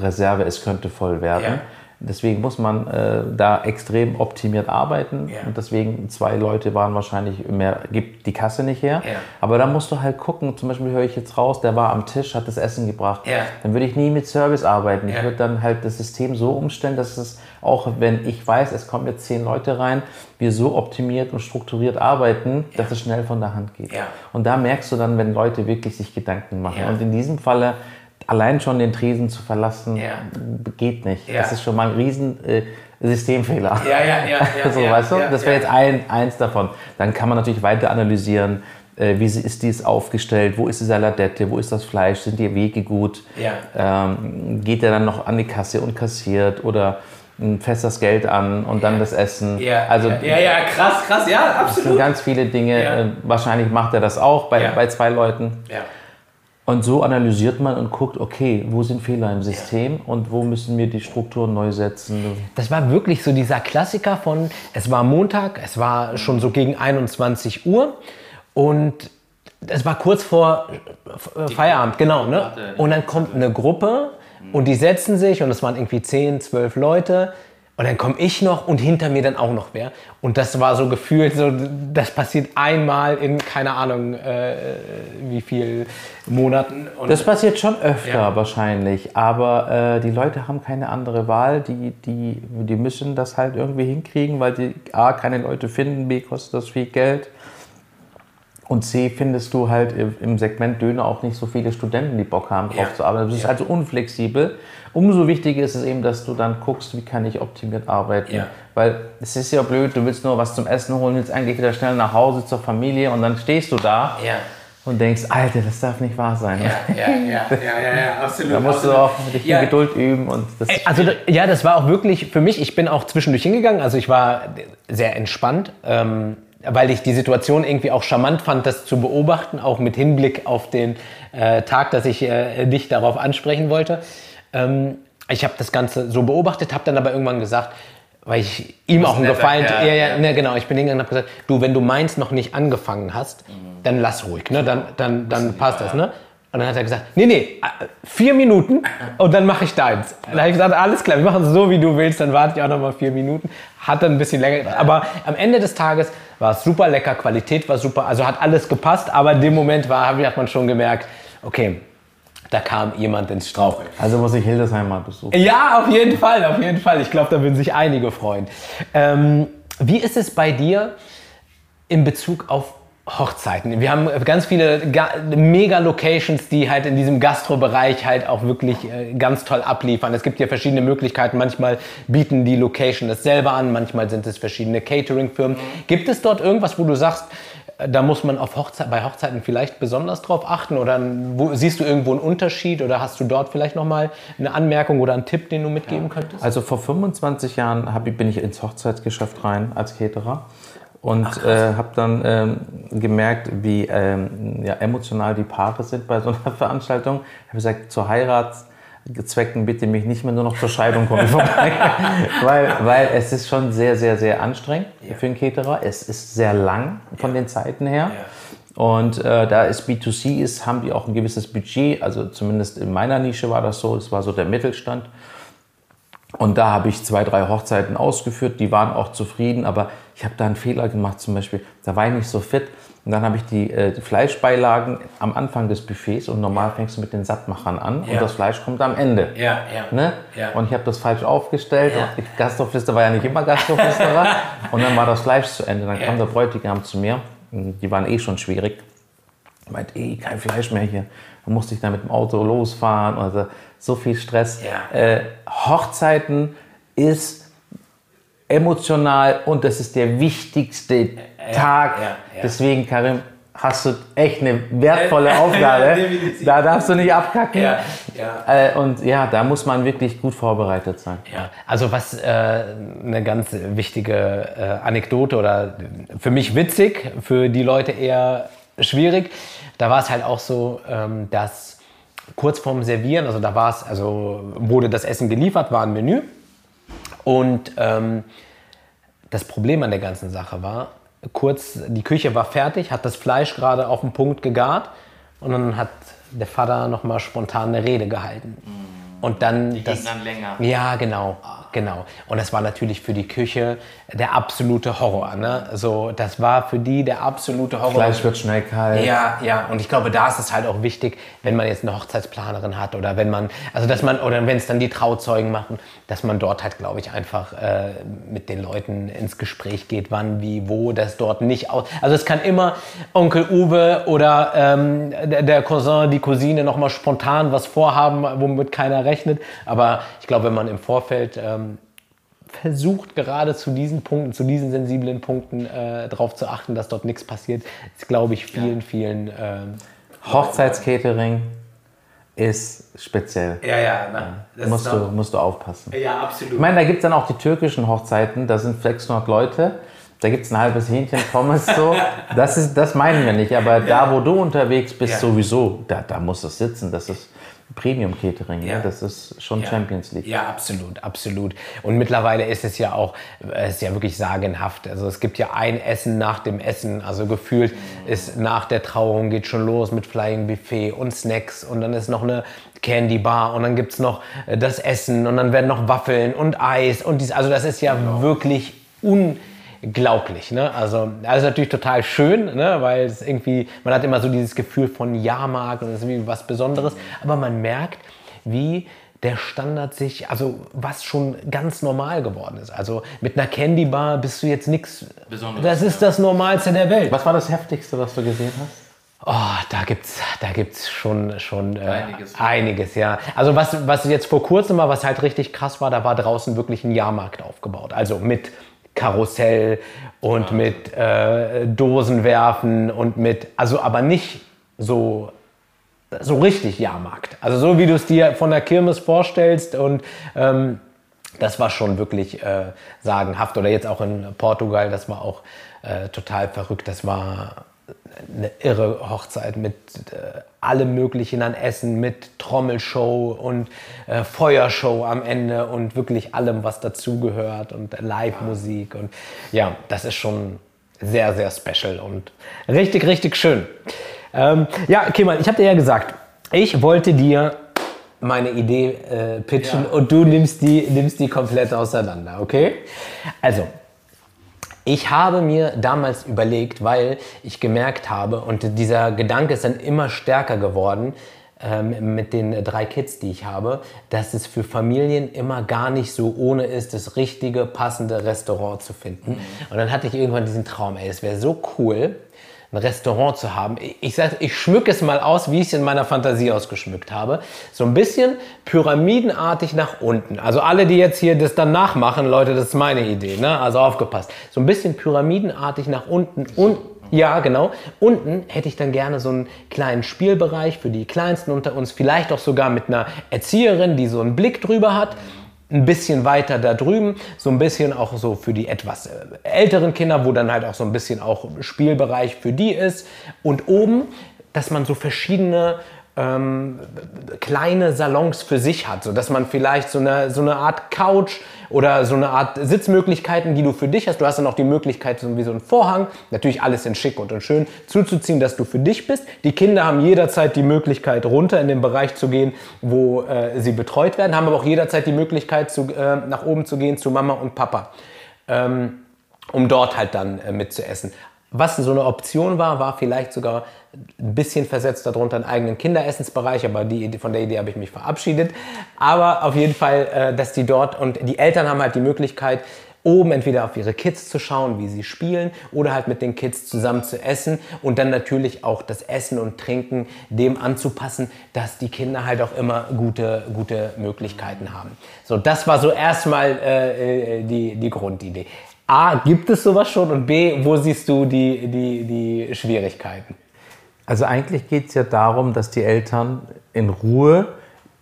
Reserve, es könnte voll werden. Ja. Deswegen muss man äh, da extrem optimiert arbeiten. Ja. Und deswegen zwei Leute waren wahrscheinlich mehr, gibt die Kasse nicht her. Ja. Aber da musst du halt gucken, zum Beispiel höre ich jetzt raus, der war am Tisch, hat das Essen gebracht. Ja. Dann würde ich nie mit Service arbeiten. Ich würde dann halt das System so umstellen, dass es auch, wenn ich weiß, es kommen jetzt zehn Leute rein, wir so optimiert und strukturiert arbeiten, dass es schnell von der Hand geht. Und da merkst du dann, wenn Leute wirklich sich Gedanken machen. Und in diesem Falle allein schon den Tresen zu verlassen, ja. geht nicht. Ja. Das ist schon mal ein riesen äh, Systemfehler. Ja, ja, ja. ja [laughs] so, weißt du? das wäre jetzt ein, eins davon. Dann kann man natürlich weiter analysieren, äh, wie ist dies aufgestellt, wo ist die Saladette, wo ist das Fleisch, sind die Wege gut, ähm, geht er dann noch an die Kasse und kassiert oder fest das Geld an und dann das Essen. Ja, also, ja, ja, krass, krass, ja, absolut. Das sind ganz viele Dinge. Äh, wahrscheinlich macht er das auch bei, bei zwei Leuten. Ja. Und so analysiert man und guckt, okay, wo sind Fehler im System und wo müssen wir die Strukturen neu setzen. Das war wirklich so dieser Klassiker von, es war Montag, es war schon so gegen 21 Uhr und es war kurz vor Feierabend, genau. Ne? Und dann kommt eine Gruppe und die setzen sich und es waren irgendwie 10, 12 Leute und dann komme ich noch und hinter mir dann auch noch wer. Und das war so gefühlt, so, das passiert einmal in, keine Ahnung, äh, wie viel Monaten. Und das passiert schon öfter ja. wahrscheinlich. Aber äh, die Leute haben keine andere Wahl. Die, die, die müssen das halt irgendwie hinkriegen, weil die A, keine Leute finden, B, kostet das viel Geld. Und C, findest du halt im Segment Döner auch nicht so viele Studenten, die Bock haben, drauf ja. zu arbeiten. Das ist ja. also unflexibel. Umso wichtiger ist es eben, dass du dann guckst, wie kann ich optimiert arbeiten. Ja. Weil es ist ja blöd, du willst nur was zum Essen holen, willst eigentlich wieder schnell nach Hause zur Familie und dann stehst du da und denkst, Alter, das darf nicht wahr sein. Ja, ja, ja, ja, ja, absolut. Da musst du auch dich ja. Geduld üben. Und das also ja, das war auch wirklich für mich, ich bin auch zwischendurch hingegangen, also ich war sehr entspannt. Ähm, weil ich die Situation irgendwie auch charmant fand, das zu beobachten, auch mit Hinblick auf den äh, Tag, dass ich äh, dich darauf ansprechen wollte. Ähm, ich habe das Ganze so beobachtet, habe dann aber irgendwann gesagt, weil ich ihm auch einen Gefallen, ja, ja, ja, ne, genau, ich bin hingegangen und habe gesagt, du, wenn du meins noch nicht angefangen hast, mhm. dann lass ruhig, ne, dann, dann, dann passt das, ne. Und dann hat er gesagt, nee, nee, vier Minuten und dann mache ich deins. Dann habe ich gesagt, alles klar, wir machen es so, wie du willst, dann warte ich auch noch mal vier Minuten. Hat dann ein bisschen länger, aber am Ende des Tages war es super lecker, Qualität war super, also hat alles gepasst, aber in dem Moment war, hat man schon gemerkt, okay, da kam jemand ins Straucheln. Also muss ich Hildesheim mal besuchen. Ja, auf jeden Fall, auf jeden Fall. Ich glaube, da würden sich einige freuen. Ähm, wie ist es bei dir in Bezug auf Hochzeiten. Wir haben ganz viele Mega-Locations, die halt in diesem Gastro-Bereich halt auch wirklich äh, ganz toll abliefern. Es gibt ja verschiedene Möglichkeiten. Manchmal bieten die Location das selber an, manchmal sind es verschiedene Catering-Firmen. Gibt es dort irgendwas, wo du sagst, äh, da muss man auf Hochze bei Hochzeiten vielleicht besonders drauf achten? Oder wo, siehst du irgendwo einen Unterschied? Oder hast du dort vielleicht nochmal eine Anmerkung oder einen Tipp, den du mitgeben ja. könntest? Also vor 25 Jahren ich, bin ich ins Hochzeitsgeschäft rein als Caterer und äh, habe dann ähm, gemerkt, wie ähm, ja, emotional die Paare sind bei so einer [laughs] Veranstaltung. Ich habe gesagt, zur Heiratszwecken bitte mich nicht mehr nur noch zur Scheidung kommen vorbei, [laughs] [laughs] weil, weil es ist schon sehr, sehr, sehr anstrengend ja. für einen Caterer. Es ist sehr lang von ja. den Zeiten her. Ja. Und äh, da es B2C ist, haben die auch ein gewisses Budget. Also zumindest in meiner Nische war das so. Es war so der Mittelstand. Und da habe ich zwei, drei Hochzeiten ausgeführt, die waren auch zufrieden, aber ich habe da einen Fehler gemacht, zum Beispiel, da war ich nicht so fit. Und dann habe ich die, äh, die, Fleischbeilagen am Anfang des Buffets und normal fängst du mit den Sattmachern an ja. und das Fleisch kommt am Ende. Ja, ja. Ne? ja. Und ich habe das falsch aufgestellt ja. und die Gastrofliste war ja nicht immer Gastroflüsterer. [laughs] und dann war das Fleisch zu Ende. Dann kam der Bräutigam zu mir, die waren eh schon schwierig. Meint, eh, kein Fleisch mehr hier. Dann musste ich dann mit dem Auto losfahren. Also, so viel Stress. Äh, Hochzeiten ist emotional und das ist der wichtigste ja, Tag. Ja, Deswegen, Karim, hast du echt eine wertvolle [laughs] Aufgabe. da darfst du nicht abkacken. Ja, ja. Äh, und ja, da muss man wirklich gut vorbereitet sein. Ja, also was äh, eine ganz wichtige äh, Anekdote oder für mich witzig, für die Leute eher schwierig. Da war es halt auch so, ähm, dass kurz vorm Servieren, also da war es, also wurde das Essen geliefert, war ein Menü und ähm, das Problem an der ganzen Sache war, kurz, die Küche war fertig, hat das Fleisch gerade auf den Punkt gegart und dann hat der Vater nochmal spontan eine Rede gehalten. Und dann Die das, ging dann länger. Ja, genau, genau. Und das war natürlich für die Küche der absolute Horror. Ne? So, das war für die der absolute Horror. Fleisch wird schnell kalt. Ja, ja, und ich glaube, da ist es halt auch wichtig, wenn man jetzt eine Hochzeitsplanerin hat oder wenn man, also dass man, oder wenn es dann die Trauzeugen machen, dass man dort halt, glaube ich, einfach äh, mit den Leuten ins Gespräch geht, wann, wie, wo, das dort nicht aus. Also es kann immer Onkel Uwe oder ähm, der, der Cousin, die Cousine nochmal spontan was vorhaben, womit keiner rechnet. Aber ich glaube, wenn man im Vorfeld ähm, versucht gerade zu diesen Punkten, zu diesen sensiblen Punkten äh, darauf zu achten, dass dort nichts passiert, ist, glaube ich, vielen, vielen. Ähm, Hochzeitscatering ist speziell. ja, ja, na, musst, du, musst du aufpassen. ja, absolut. Ich meine, da gibt es dann auch die türkischen Hochzeiten, da sind 600 Leute, da gibt es ein halbes Hähnchen, Pommes so. [laughs] Das, ist, das meinen wir nicht, aber da, wo du unterwegs bist, Ja. sowieso, da, da muss es sitzen. Das ist Premium Catering, Ja. ne? das ist schon Ja. Champions League. Ja, absolut, absolut. Und mittlerweile ist es ja auch, es ist ja wirklich sagenhaft. Also es gibt ja ein Essen nach dem Essen. Also gefühlt ist nach der Trauung geht schon los mit Flying Buffet und Snacks und dann ist noch eine Candy Bar und dann gibt es noch äh, das Essen und dann werden noch Waffeln und Eis und dies. Also das ist ja wirklich unglaublich. Ne? Also das ist natürlich total schön, ne? weil es irgendwie, man hat immer so dieses Gefühl von Jahrmarkt und das ist wie was Besonderes. Aber man merkt, wie der Standard sich, also was schon ganz normal geworden ist. Also mit einer Candy Bar bist du jetzt nichts. Besonderes, Das ist das Normalste der Welt. Was war das Heftigste, was du gesehen hast? Oh, da gibt's, da gibt's schon, schon äh, Einiges. einiges, ja. Also was, was jetzt vor kurzem war, was halt richtig krass war, da war draußen wirklich ein Jahrmarkt aufgebaut. Also mit Karussell und mit äh, Dosenwerfen und mit, also aber nicht so so richtig Jahrmarkt. Also so wie du es dir von der Kirmes vorstellst und ähm, das war schon wirklich äh, sagenhaft. Oder jetzt auch in Portugal, das war auch äh, total verrückt. Das war eine irre Hochzeit mit äh, allem Möglichen an Essen, mit Trommelshow und äh, Feuershow am Ende und wirklich allem, was dazugehört und Live-Musik. Und ja, das ist schon sehr, sehr special und richtig, richtig schön. Ähm, ja, Kemal, ich habe dir ja gesagt, ich wollte dir meine Idee äh, pitchen und du nimmst die, nimmst die komplett auseinander, okay? Also, ich habe mir damals überlegt, weil ich gemerkt habe, und dieser Gedanke ist dann immer stärker geworden ähm, mit den drei Kids, die ich habe, dass es für Familien immer gar nicht so ohne ist, das richtige, passende Restaurant zu finden. Und dann hatte ich irgendwann diesen Traum, ey, es wäre so cool, ein Restaurant zu haben. Ich- Ich sag, ich schmücke es mal aus, wie ich es in meiner Fantasie ausgeschmückt habe. So ein bisschen pyramidenartig nach unten. Also alle, die jetzt hier das dann nachmachen, Leute, das ist meine Idee, ne? Also aufgepasst. So ein bisschen pyramidenartig nach unten und ja, genau. Unten hätte ich dann gerne so einen kleinen Spielbereich für die Kleinsten unter uns, vielleicht auch sogar mit einer Erzieherin, die so einen Blick drüber hat ein bisschen weiter da drüben, so ein bisschen auch so für die etwas äh, älteren Kinder, wo dann halt auch so ein bisschen auch Spielbereich für die ist. Und oben, dass man so verschiedene ähm, kleine Salons für sich hat, so dass man vielleicht so eine, so eine Art Couch oder so eine Art Sitzmöglichkeiten, die du für dich hast. Du hast dann auch die Möglichkeit, so wie so einen Vorhang, natürlich alles in schick und in schön, zuzuziehen, dass du für dich bist. Die Kinder haben jederzeit die Möglichkeit, runter in den Bereich zu gehen, wo äh, sie betreut werden, haben aber auch jederzeit die Möglichkeit, zu, äh, nach oben zu gehen zu Mama und Papa, ähm, um dort halt dann äh, mitzuessen. Was so eine Option war, war vielleicht sogar ein bisschen versetzt darunter einen eigenen Kinderessensbereich, aber die, von der Idee habe ich mich verabschiedet. Aber auf jeden Fall, äh, dass die dort und die Eltern haben halt die Möglichkeit, oben entweder auf ihre Kids zu schauen, wie sie spielen, oder halt mit den Kids zusammen zu essen und dann natürlich auch das Essen und Trinken dem anzupassen, dass die Kinder halt auch immer gute, gute Möglichkeiten haben. So, das war so erstmal äh, äh, die, die Grundidee. A, gibt es sowas schon und B, wo siehst du die, die, die Schwierigkeiten? Also eigentlich geht es ja darum, dass die Eltern in Ruhe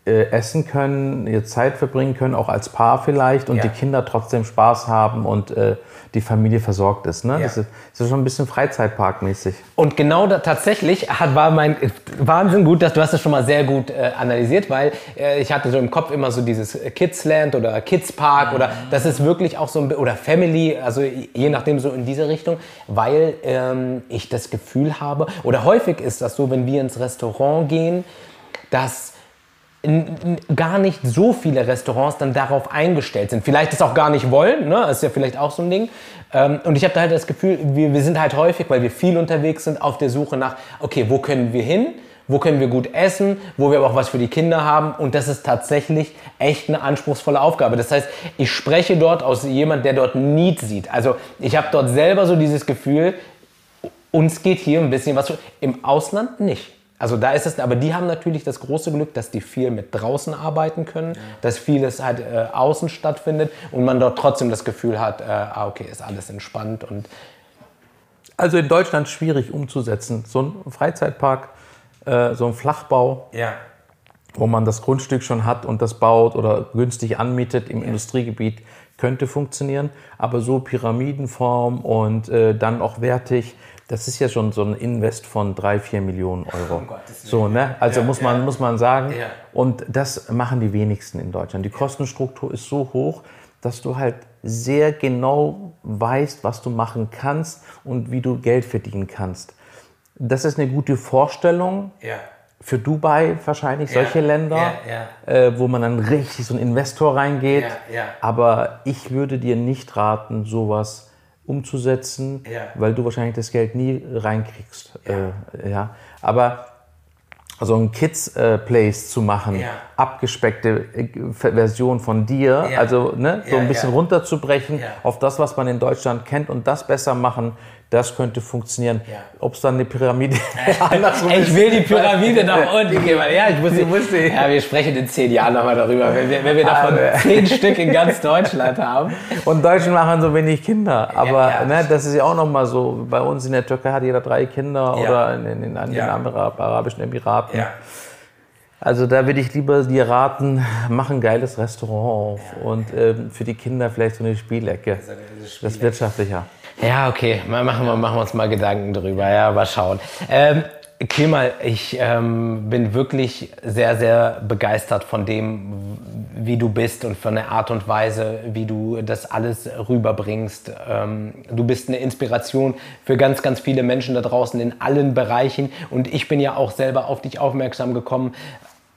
äh, essen können, ihre Zeit verbringen können, auch als Paar vielleicht und Ja. die Kinder trotzdem Spaß haben und äh, die Familie versorgt ist. Ne? Ja. Das, ist das ist schon ein bisschen Freizeitparkmäßig. Und genau da tatsächlich hat, war mein Wahnsinn gut, dass du hast das schon mal sehr gut äh, analysiert, weil äh, ich hatte so im Kopf immer so dieses Kidsland oder Kids Park oder das ist wirklich auch so ein oder Family, also je nachdem so in diese Richtung, weil ähm, ich das Gefühl habe oder häufig ist das so, wenn wir ins Restaurant gehen, dass gar nicht so viele Restaurants dann darauf eingestellt sind. Vielleicht das auch gar nicht wollen, ne? ist ja vielleicht auch so ein Ding. Ähm, und ich habe da halt das Gefühl, wir, wir sind halt häufig, weil wir viel unterwegs sind, auf der Suche nach, okay, wo können wir hin? Wo können wir gut essen? Wo wir aber auch was für die Kinder haben? Und das ist tatsächlich echt eine anspruchsvolle Aufgabe. Das heißt, ich spreche dort aus jemand, der dort Need sieht. Also ich habe dort selber so dieses Gefühl, uns geht hier ein bisschen was. Im Ausland nicht. Also da ist es, aber die haben natürlich das große Glück, dass die viel mit draußen arbeiten können, dass vieles halt äh, außen stattfindet und man dort trotzdem das Gefühl hat, äh, ah, okay, ist alles entspannt und Also in Deutschland schwierig umzusetzen. So ein Freizeitpark, äh, so ein Flachbau, ja. wo man das Grundstück schon hat und das baut oder günstig anmietet im Industriegebiet, könnte funktionieren. Aber so Pyramidenform und äh, dann auch wertig, das ist ja schon so ein Invest von drei, vier Millionen Euro. Willen. so, ne? Also Ja, muss, man, ja. muss man sagen. Ja. Und das machen die wenigsten in Deutschland. Die Kostenstruktur ist so hoch, dass du halt sehr genau weißt, was du machen kannst und wie du Geld verdienen kannst. Das ist eine gute Vorstellung für Dubai wahrscheinlich, solche Länder, Äh, wo man dann richtig so ein Investor reingeht. Aber ich würde dir nicht raten, sowas umzusetzen, Ja. weil du wahrscheinlich das Geld nie reinkriegst. Äh, ja. Aber so ein Kids äh, Place zu machen, Ja. abgespeckte äh, Version von dir, Ja. also ne, so Ja, ein bisschen ja. runterzubrechen Ja. auf das, was man in Deutschland kennt und das besser machen, das könnte funktionieren. Ja. Ob es dann eine Pyramide [laughs] [laughs] andersrum Ich will die Pyramide nach [laughs] unten gehen. weil- Ja, ich muss, Du musst die- ja, wir sprechen in zehn Jahren nochmal darüber, wenn wir, wenn wir davon zehn Stück in ganz Deutschland haben. Und Deutschen machen so wenig Kinder. Aber ja, ne, das ist ja auch nochmal so. Bei uns in der Türkei hat jeder drei Kinder Ja. oder in, in, in, in Ja. den anderen Arabischen Emiraten. Also da würde ich lieber dir raten, mach ein geiles Restaurant auf und ähm, für die Kinder vielleicht so eine Spielecke. Das ist wirtschaftlicher. Ja, okay, mal machen wir, machen wir uns mal Gedanken drüber. Ja, mal schauen. Ähm, Kemal, ich ähm, bin wirklich sehr, sehr begeistert von dem, wie du bist und von der Art und Weise, wie du das alles rüberbringst. Ähm, du bist eine Inspiration für ganz, ganz viele Menschen da draußen in allen Bereichen. Und ich bin ja auch selber auf dich aufmerksam gekommen,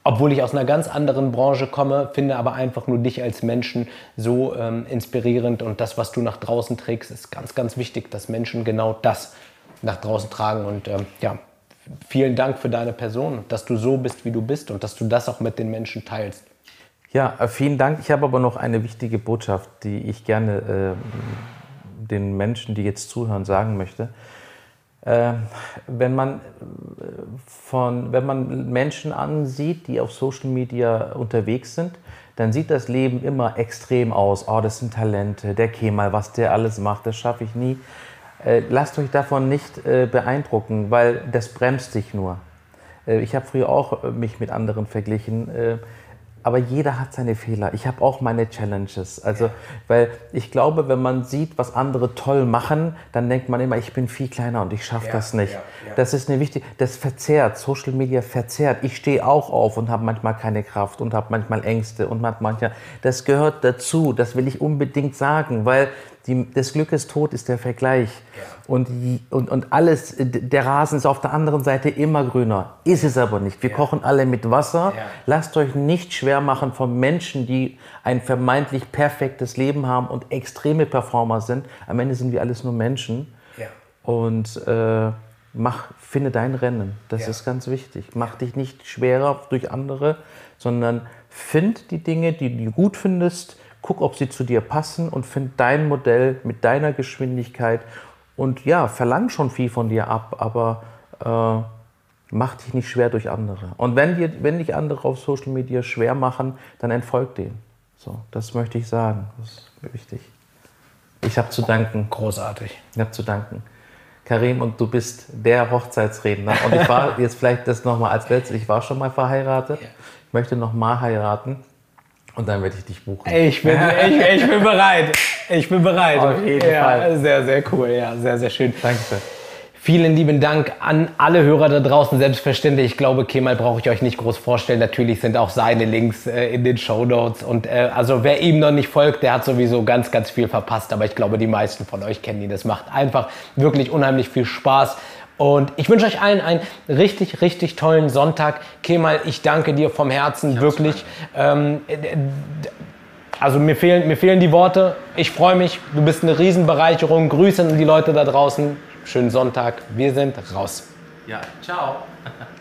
obwohl ich aus einer ganz anderen Branche komme, finde aber einfach nur dich als Menschen so ähm, inspirierend und das, was du nach draußen trägst, ist ganz, ganz wichtig, dass Menschen genau das nach draußen tragen und ähm, ja, vielen Dank für deine Person, dass du so bist, wie du bist und dass du das auch mit den Menschen teilst. Ja, äh, vielen Dank. Ich habe aber noch eine wichtige Botschaft, die ich gerne äh, den Menschen, die jetzt zuhören, sagen möchte. Äh, wenn, man, äh, von, wenn man Menschen ansieht, die auf Social Media unterwegs sind, dann sieht das Leben immer extrem aus. Oh, das sind Talente, der Kemal, was der alles macht, das schaffe ich nie. Äh, lasst euch davon nicht äh, beeindrucken, weil das bremst dich nur. Ich habe früher auch mich mit anderen verglichen, aber jeder hat seine Fehler. Ich habe auch meine Challenges. Also, weil ich glaube, wenn man sieht, was andere toll machen, dann denkt man immer, ich bin viel kleiner und ich schaffe Ja, das nicht. ja, ja. Das ist eine wichtige, das verzerrt, Social Media verzerrt. Ich stehe auch auf und habe manchmal keine Kraft und habe manchmal Ängste und man- manchmal, das gehört dazu. Das will ich unbedingt sagen, weil die, des Glückes Tod ist der Vergleich. Und, und, und alles, d- der Rasen ist auf der anderen Seite immer grüner. Ist es aber nicht. Wir kochen alle mit Wasser. Ja. Lasst euch nicht schwer machen von Menschen, die ein vermeintlich perfektes Leben haben und extreme Performer sind. Am Ende sind wir alles nur Menschen. Ja. Und äh, mach, finde dein Rennen. Das Ja. ist ganz wichtig. Mach dich nicht schwerer durch andere, sondern find die Dinge, die du gut findest, guck, ob sie zu dir passen und find dein Modell mit deiner Geschwindigkeit. Und ja, verlang schon viel von dir ab, aber äh, mach dich nicht schwer durch andere. Und wenn, dir, wenn dich andere auf Social Media schwer machen, dann entfolg denen. So, das möchte ich sagen. Das ist wichtig. Ich habe zu danken. Großartig. Ich habe zu danken. Karim, und du bist der Hochzeitsredner. Und ich war [laughs] jetzt vielleicht das nochmal als letztes, ich war schon mal verheiratet. Ich möchte nochmal heiraten. Und dann werde ich dich buchen. Ich bin, [laughs] ich, ich bin bereit. Ich bin bereit. Auf jeden ja, Fall. Sehr, sehr cool. Ja, sehr, sehr schön. Dankeschön. Vielen lieben Dank an alle Hörer da draußen. Selbstverständlich, ich glaube, Kemal brauche ich euch nicht groß vorstellen. Natürlich sind auch seine Links äh, in den Show Notes. Und äh, also wer ihm noch nicht folgt, der hat sowieso ganz, ganz viel verpasst. Aber ich glaube, die meisten von euch kennen ihn. Das macht einfach wirklich unheimlich viel Spaß. Und ich wünsche euch allen einen richtig, richtig tollen Sonntag. Kemal, ich danke dir vom Herzen, wirklich. Ähm, äh, also mir fehlen, mir fehlen die Worte. Ich freue mich. Du bist eine Riesenbereicherung. Grüße an die Leute da draußen. Schönen Sonntag. Wir sind raus. Ja, ciao. [laughs]